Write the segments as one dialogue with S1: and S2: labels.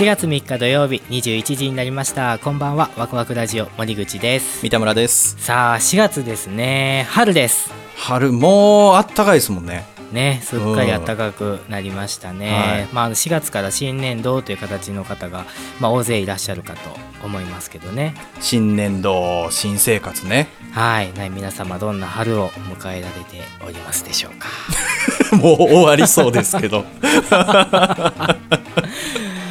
S1: 4月3日土曜日21時になりました。こんばんはワクワクラジオ森口です。
S2: 三田村です。
S1: さあ4月ですね。春です。
S2: 春もうあったかいですもんね。
S1: ねすっかり暖かくなりましたね、
S2: はい。
S1: まあ4月から新年度という形の方が、まあ、大勢いらっしゃるかと思いますけどね。
S2: 新年度新生活ね。
S1: はい、ね、皆様どんな春を迎えられておりますでしょうか？
S2: もう終わりそうですけど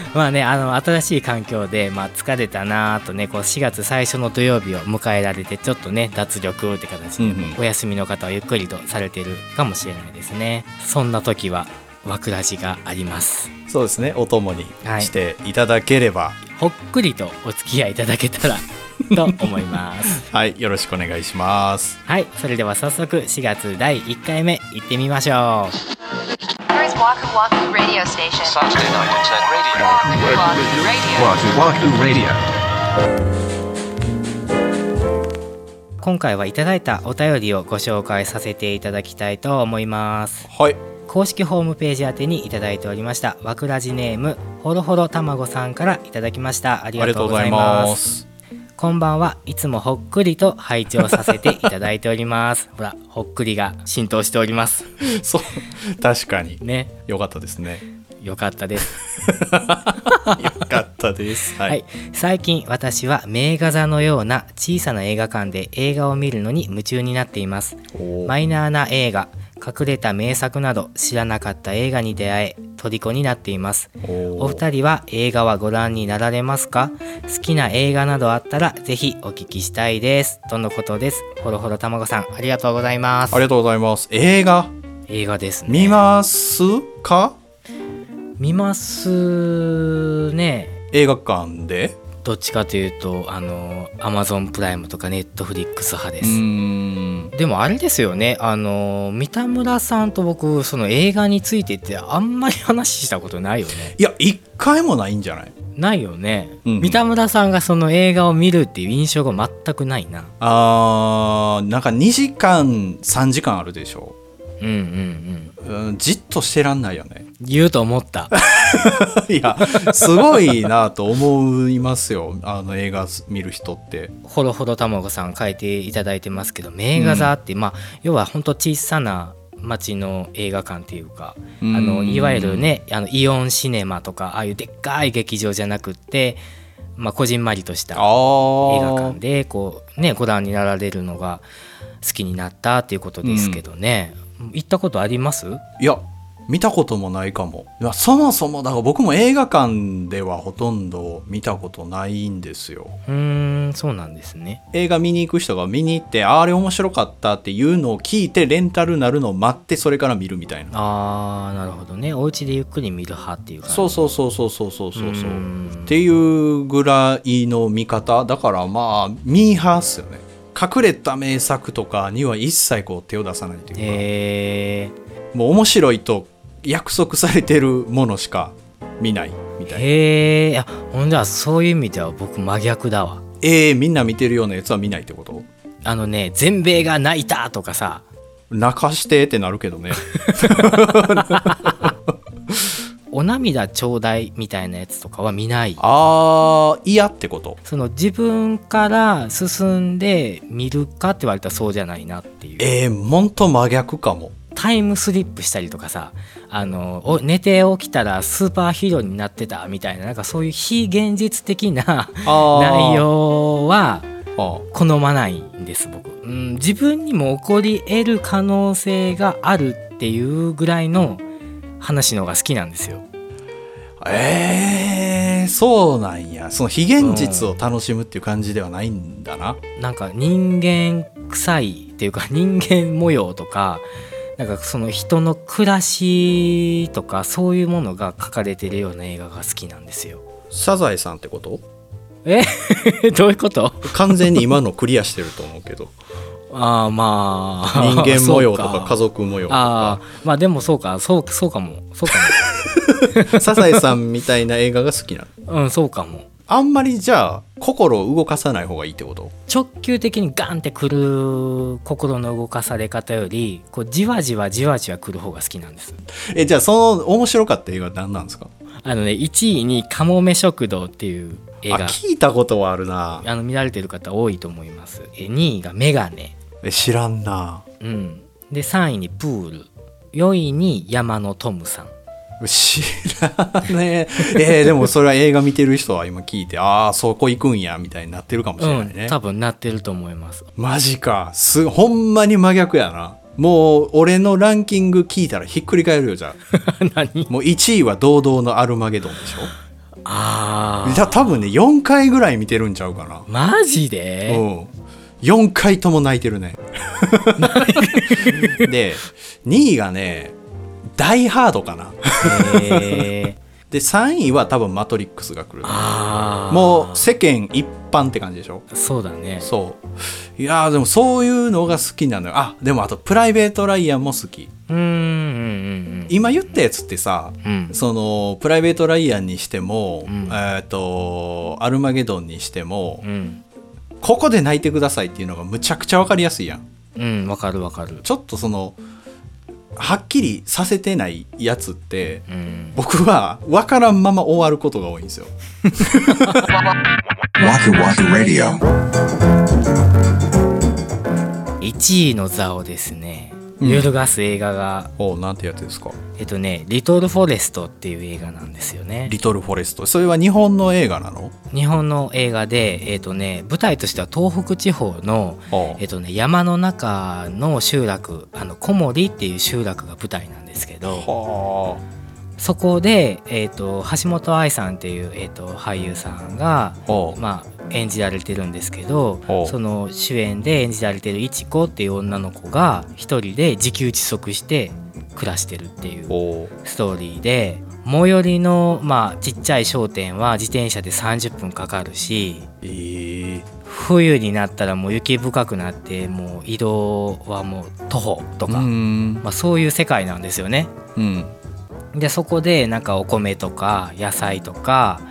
S1: まあねあの新しい環境で、まあ、疲れたなぁとねこう4月最初の土曜日を迎えられてちょっとね脱力って形で、お休みの方はゆっくりとされてるかもしれないですね。そんな時はわくらじがあります。
S2: そうですね。お供に
S1: はい。
S2: していただければ。
S1: ほっくりとお付き合いいただけたら と思います。
S2: はい、よろしくお願いします。
S1: はい。それでは早速4月第1回目行ってみましょう
S3: Waku Waku Radio Station.
S4: Saturday night at 10 radio.
S3: Waku Waku Radio.
S4: Wahoo Radio.
S1: 今回はいただいたお便りをご紹介させていただきたいと思います
S2: はい
S1: 公式ホームページ宛てにいただいておりましたわくらじネームほろほろたまごさんからいただきましたありがとうございますこんばんは。いつもほっくりと拝聴させていただいております。ほらほっくりが浸透しております。
S2: そう。確かに。
S1: ね。
S2: よかったですね。
S1: よかったです。
S2: よかったです。は、
S1: はい。い、最近私は名画座のような小さな映画館で映画を見るのに夢中になっています。マイナーな映画隠れた名作など知らなかった映画に出会え虜になっています。
S2: お
S1: 二人は映画はご覧になられますか？好きな映画などあったらぜひお聞きしたいです。とのことです。ほろほろたまごさんありがとうございます。
S2: ありがとうございます。映画？
S1: 映画ですね。
S2: 見ますか？
S1: 見ますね。
S2: 映画館で？
S1: どっちかというとあのアマゾンプライムとかネットフリックス派です、
S2: ん。
S1: でもあれですよね。あの三田村さんと僕その映画についてってあんまり話したことないよね。
S2: いや一回もないんじゃない？
S1: ないよね、
S2: うん。
S1: 三田村さんがその映画を見るっていう印象が全くないな。
S2: あーなんか2時間3時間あるでしょ？
S1: うんうんうん。
S2: うんじっとしてらんないよね。
S1: 言うと思った。
S2: いやすごいなと思いますよ。あの映画見る人って。
S1: ほろほろたまごさん書いていただいてますけど名画座って、まあ要はほんと小さな町の映画館っていうかあの
S2: うん
S1: いわゆるねあのイオンシネマとかああいうでっかい劇場じゃなくってまあこじんまりとした
S2: あ
S1: 映
S2: ー
S1: 画館でこうねご覧になられるのが好きになったっていうことですけどね、行ったことあります？
S2: いや見たこともないかも。いやそもそもだから僕も映画館ではほとんど見たことないんですよ。
S1: うーんそうなんですね。
S2: 映画見に行く人が見に行ってああれ面白かったっていうのを聞いてレンタルなるのを待ってそれから見るみたいな。
S1: あーなるほどね。お家でゆっくり見る派っていう感じ。
S2: そうそうそうそうそうそうそうそう。
S1: うん。
S2: っていうぐらいの見方。だからまあミーハーっすよね隠れた名作とかには一切こう手を出さないというか、
S1: へ
S2: もう面白いと約束されてるものしか見ないみ
S1: え
S2: たいな。
S1: へえいやほんじゃそういう意味では僕真逆だわ。
S2: えー、みんな見てるようなやつは見ないってこと？
S1: あのね全米が泣いたとかさ。
S2: 泣かしてってなるけどね
S1: お涙ちょうだいみたいなやつとかは見ない。
S2: あー嫌ってこと？
S1: その自分から進んで見るかって言われたらそうじゃないなっていう。
S2: えー、ほんと真逆かも。
S1: タイムスリップしたりとかさあのお寝て起きたらスーパーヒーローになってたみたいななんかそういう非現実的な内容は
S2: あ
S1: 好まないんです僕、うん、自分にも起こり得る可能性があるっていうぐらいの話の方が好きなんですよ。
S2: えー、そうなんや。その非現実を楽しむっていう感じではないんだな、
S1: なんか人間臭いっていうか 人間模様とかなんかその人の暮らしとかそういうものが書かれてるような映画が好きなんですよ。
S2: サザエさんってこと？
S1: え？どういうこと？
S2: 完全に今のクリアしてると思うけど
S1: ああまあ。
S2: 人間模様とか家族模様と
S1: ああ
S2: か
S1: まあでもそうか。そうそうかも。そうか
S2: サザエさんみたいな映画が好きなの？
S1: もうんそうかも。
S2: あんまりじゃあ心を動かさない方がいいってこと？
S1: 直球的にガンってくる心の動かされ方よりこうじわじわじわじわくる方が好きなんです。
S2: えじゃあその面白かった映画は何なんですか？
S1: あのね1位に「かもめ食堂」っていう映
S2: あ
S1: 画
S2: 聞いたことはあるな。
S1: あの見られてる方多いと思います。え2位が「メガネ
S2: え知らんな」
S1: うん。で3位に「プール」4位に「山のトムさん」
S2: 知らんね。えーでもそれは映画見てる人は今聞いてああそこ行くんやみたいになってるかもしれないね、
S1: うん多分なってると思います。
S2: マジか。すほんまに真逆やな。もう俺のランキング聞いたらひっくり返るよじゃあ。
S1: 何？
S2: もう1位は堂々のアルマゲドンでしょ。
S1: あー。
S2: じゃ多分ね4回ぐらい見てるんちゃうかな。
S1: マジで？
S2: うん4回とも泣いてるね。で2位がねダイハードかな。で3位は多分マトリックスが来る。もう世間一般って感じでしょ？
S1: そうだね。
S2: そう。いやーでもそういうのが好きなのよ。あでもあとプライベート・ライアンも好き。
S1: うーんうんうん
S2: 今言ったやつってさ、
S1: うん。
S2: そのプライベート・ライアンにしても、
S1: ん。
S2: えっ、とアルマゲドンにしても、
S1: うんうん
S2: ここで泣いてくださいっていうのがむちゃくちゃ分かりやすいやん。
S1: うんわかるわかる。
S2: ちょっとそのはっきりさせてないやつって
S1: うん。
S2: 僕は分からんまま終わることが多いんですよ。
S5: Waku Waku Radio.
S1: 1位の座をですね
S2: うん。
S1: 揺るがす映画が、
S2: おなんてやつですか？
S1: えっとね「リトル・フォレスト」っていう映画なんですよね。
S2: リトル・フォレストそれは日本の映画なの？
S1: 日本の映画でえっとね舞台としては東北地方の
S2: あ
S1: えっとね山の中の集落あの小森っていう集落が舞台なんですけど。
S2: は
S1: そこで、えっと橋本愛さんっていう、えっと俳優さんがまあ、演じられてるんですけどその主演で演じられてるいちこっていう女の子が一人で自給自足して暮らしてるっていうストーリーで最寄りの、まあ、ちっちゃい商店は自転車で30分かかるし
S2: えー、
S1: 冬になったらもう雪深くなってもう移動はもう徒歩と
S2: う
S1: か、
S2: ん。
S1: まあ、そういう世界なんですよね。
S2: うん
S1: でそこでなんかお米とか野菜とか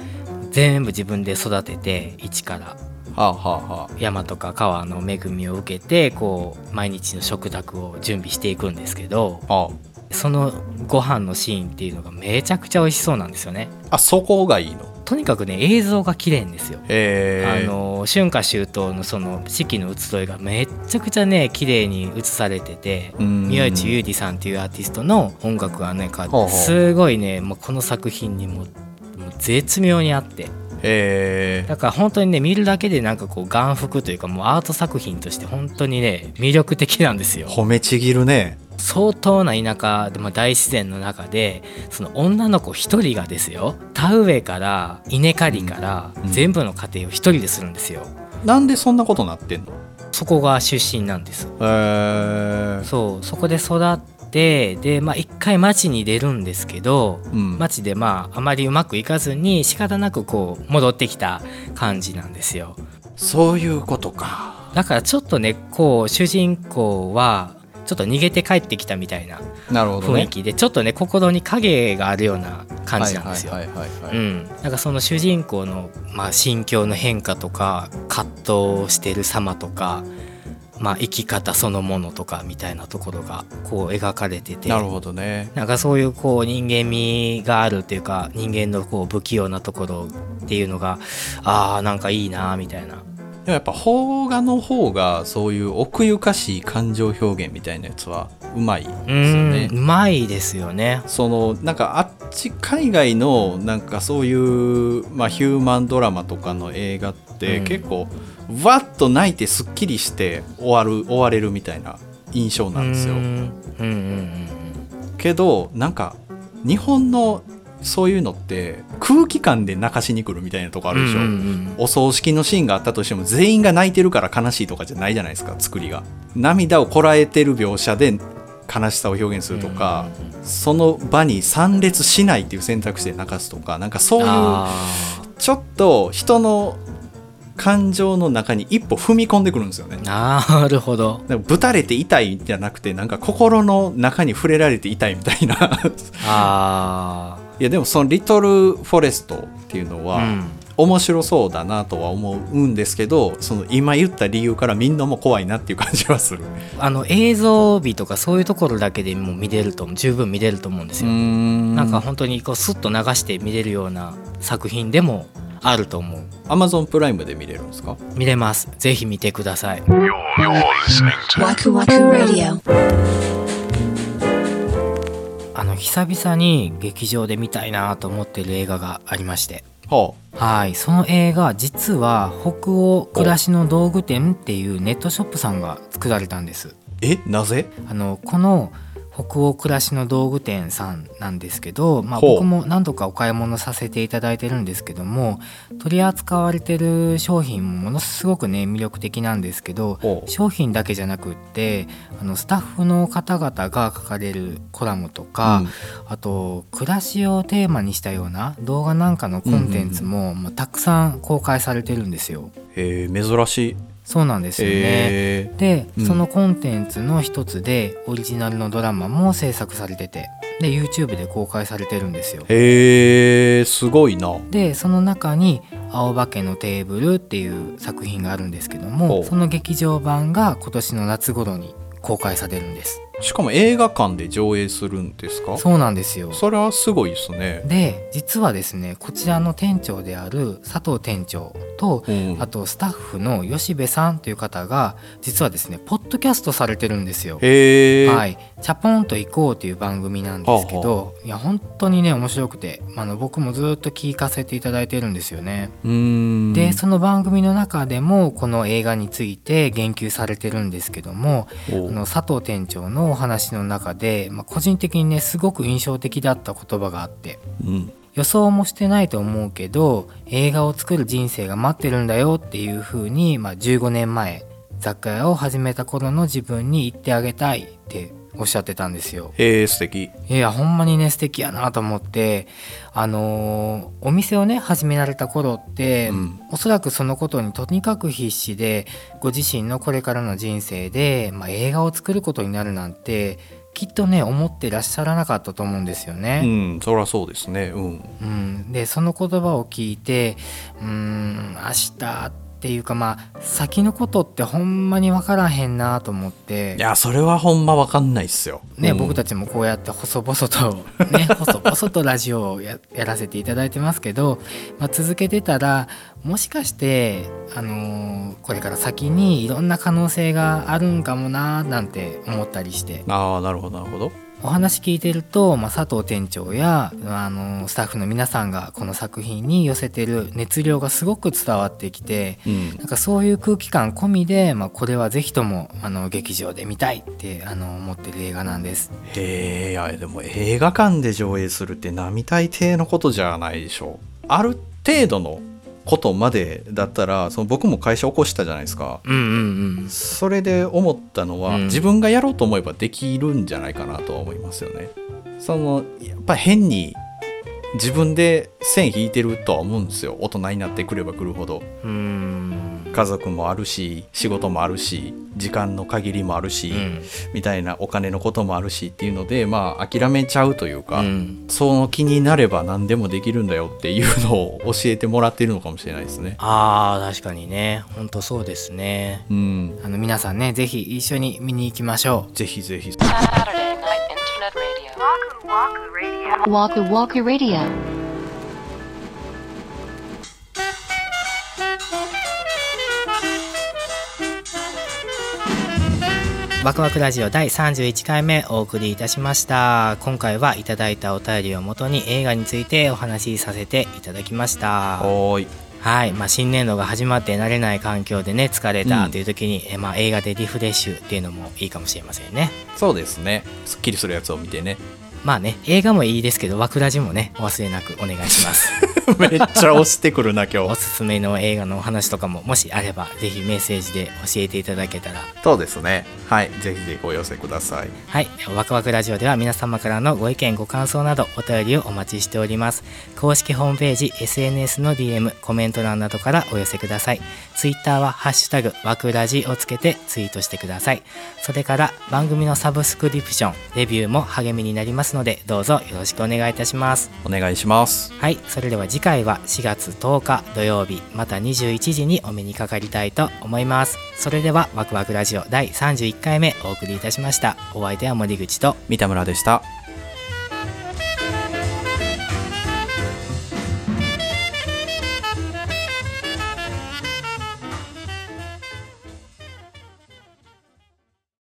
S1: 全部自分で育てて一から。
S2: はあはあはあ。
S1: 山とか川の恵みを受けてこう毎日の食卓を準備していくんですけど
S2: あ。
S1: そのご飯のシーンっていうのがめちゃくちゃ美味しそうなんですよね。
S2: あそこがいいの？
S1: とにかくね映像が綺麗んですよ。
S2: えー、
S1: あの春夏秋冬のその四季の移ろいがめっちゃくちゃね綺麗に映されてて
S2: うん。
S1: 宮内裕二さんっていうアーティストの音楽がねすごいねもうこの作品にも絶妙にあって。
S2: えー、
S1: だから本当にね見るだけでなんかこう眼福というかもうアート作品として本当にね魅力的なんですよ。
S2: 褒めちぎるね
S1: 相当な田舎で、まあ、大自然の中でその女の子一人がですよ田植えから稲刈りから
S2: うん。
S1: 全部の家庭を一人でするんですよ。
S2: なんでそんなことなってんの？
S1: そこが出身なんです。
S2: えー、
S1: そうそこで育ってでまあ一回町に出るんですけど
S2: うん。
S1: 町でまああまりうまくいかずに仕方なくこう戻ってきた感じなんですよ。
S2: そういうことか。
S1: だからちょっとねこう主人公はちょっと逃げて帰ってきたみたいな雰囲気でちょっとね心に影があるような感じなんですよ。なんかその主人公の、まあ、心境の変化とか葛藤してる様とか、まあ、生き方そのものとかみたいなところがこう描かれてて。
S2: なるほどね。
S1: なんかそういうこう人間味があるっていうか人間のこう不器用なところっていうのがあーなんかいいなみたいな。
S2: でもやっぱ邦画の方がそういう奥ゆかしい感情表現みたいなやつはうまいですよね。
S1: うまいですよね。
S2: そのなんかあっち海外のなんかそういう、まあ、ヒューマンドラマとかの映画って
S1: うん。
S2: 結構わっと泣いてすっきりして終わる終われるみたいな印象なんですよ。
S1: うんうんうんうん。
S2: けどなんか日本のそういうのって空気感で泣かしに来るみたいなとこあるでしょ、
S1: うんうんうん。
S2: お葬式のシーンがあったとしても全員が泣いてるから悲しいとかじゃないじゃないですか作りが。涙をこらえてる描写で悲しさを表現するとか、その場に参列しないっていう選択肢で泣かすとかなんかそういう
S1: あ
S2: ちょっと人の感情の中に一歩踏み込んでくるんですよね。
S1: ーなるほど。
S2: ぶたれて痛いじゃなくてなんか心の中に触れられて痛いみたいな。
S1: あ
S2: いやでもその「リトル・フォレスト」っていうの
S1: あ。
S2: は、
S1: うん
S2: 面白そうだなとは思うんですけどその今言った理由からみんなも怖いなっていう感じはする
S1: あの映像美とかそういうところだけでも見れると十分見れると思うんですよ。
S2: な
S1: なんか本当にこうスッと流して見れるような作品でもあると思う。
S2: アマゾンプライムで見れるんですか？
S1: 見れます。ぜひ見てください。
S4: You're, you're
S1: 久々に劇場で見たいなと思ってる映画がありまして。
S2: は
S1: はい、その映画実は北欧暮らしの道具店っていうネットショップさんが作られたんです。
S2: え？なぜ？
S1: あのこの北欧暮らしの道具店さんなんですけど、まあ、僕も何度かお買い物させていただいてるんですけども取り扱われてる商品もものすごくね魅力的なんですけど商品だけじゃなくってあのスタッフの方々が書かれるコラムとか、
S2: うん。
S1: あと暮らしをテーマにしたような動画なんかのコンテンツも、まあたくさん公開されてるんですよ。
S2: へえ珍しい
S1: そうなんですよね。
S2: へえ
S1: で、
S2: うん
S1: そのコンテンツの一つでオリジナルのドラマも制作されててで YouTube で公開されてるんですよ。
S2: へえすごいな
S1: でその中に「青化けのテーブル」っていう作品があるんですけどもその劇場版が今年の夏頃に公開されるんです。
S2: しかも映画館で上映するんですか？
S1: そうなんですよ。
S2: それはすごいですね。
S1: で実はですねこちらの店長である佐藤店長と
S2: うん。
S1: あとスタッフの吉部さんという方が実はですねポッドキャストされてるんですよ。はい、チャポンと行こうという番組なんですけど、いや本当にね面白くてあの僕もずっと聞かせていただいてるんですよね。でその番組の中でもこの映画について言及されてるんですけども
S2: お
S1: あの佐藤店長のお話の中で、まあ、個人的にねすごく印象的だった言葉があって
S2: うん。
S1: 予想もしてないと思うけど映画を作る人生が待ってるんだよっていう風に、まあ、15年前雑貨屋を始めた頃の自分に言ってあげたいっておっしゃってたんですよ。
S2: へえ素敵。
S1: いやほんまにね素敵やなと思ってあのーお店をね始められた頃って、
S2: うん。
S1: おそらくそのことにとにかく必死でご自身のこれからの人生で、まあ、映画を作ることになるなんてきっとね思ってらっしゃらなかったと思うんですよね。
S2: うんそりゃそうですね。うん。
S1: うん、でその言葉を聞いてうーん明日っていうかまあ先のことってほんまに分からへんなと思って。
S2: いやそれはほんまわかんないっすよ。
S1: ね、
S2: うん。
S1: 僕たちもこうやって細々と ね細々とラジオをややらせていただいてますけど、まあ、続けてたらもしかして、あのーこれから先にいろんな可能性があるんかもななんて思ったりして。
S2: ああなるほどなるほど
S1: お話聞いてると、まあ、佐藤店長や、あのースタッフの皆さんがこの作品に寄せてる熱量がすごく伝わってきて
S2: うん
S1: なんかそういう空気感込みで、まあ、これはぜひともあの劇場で見たいってあの思ってる映画なんです。
S2: へえでも映画館で上映するって並大抵のことじゃないでしょうある程度のことまでだったらその僕も会社起こしたじゃないですか。
S1: うんうんうん。
S2: それで思ったのは、
S1: うん。
S2: 自分がやろうと思えばできるんじゃないかなとは思いますよね。そのやっぱ変に自分で線引いてるとは思うんですよ。大人になってくればくるほど。
S1: うーん
S2: 家族もあるし仕事もあるし時間の限りもあるし、
S1: うん。
S2: みたいなお金のこともあるしっていうのでまあ諦めちゃうというか、
S1: うん。
S2: その気になれば何でもできるんだよっていうのを教えてもらっているのかもしれないですね。
S1: あー確かにね。ほんとそうですね。
S2: うん、
S1: あの皆さんねぜひ一緒に見に行きましょう。
S2: ぜひぜひ。
S3: Saturday Night Internet Radio.
S5: Waku Waku Radio.
S1: ワクワクラジオ第31回目お送りいたしました。今回はいただいたお便りをもとに映画についてお話しさせていただきました。
S2: はーい。
S1: はい、まあ、新年度が始まって慣れない環境でね疲れ
S2: うん。
S1: たという時に、えまあ、映画でリフレッシュっていうのもいいかもしれませんね
S2: そうですね。すっきりするやつを見てね。
S1: まあね映画もいいですけどワクラジもねお忘れなくお願いします。
S2: めっちゃ押してくるな今
S1: お
S2: 日
S1: すすめの映画のお話とかももしあればぜひメッセージで教えていただけたら。
S2: そうですね。はい。ぜひぜひご寄せください。
S1: はい、ワクワクラジオでは皆様からのご意見ご感想などお便りをお待ちしております。公式ホームページ SNS の DM コメント欄などからお寄せください。ツイッターはハッシュタグワクラジをつけてツイートしてください。それから番組のサブスクリプションレビューも励みになりますますのでどうぞよろしくお願いいたします。
S2: お願いします。
S1: はいそれでは次回は4月10日土曜日また21時にお目にかかりたいと思います。それではワクワクラジオ第31回目お送りいたしました。お相手は森口と
S2: 三田村でした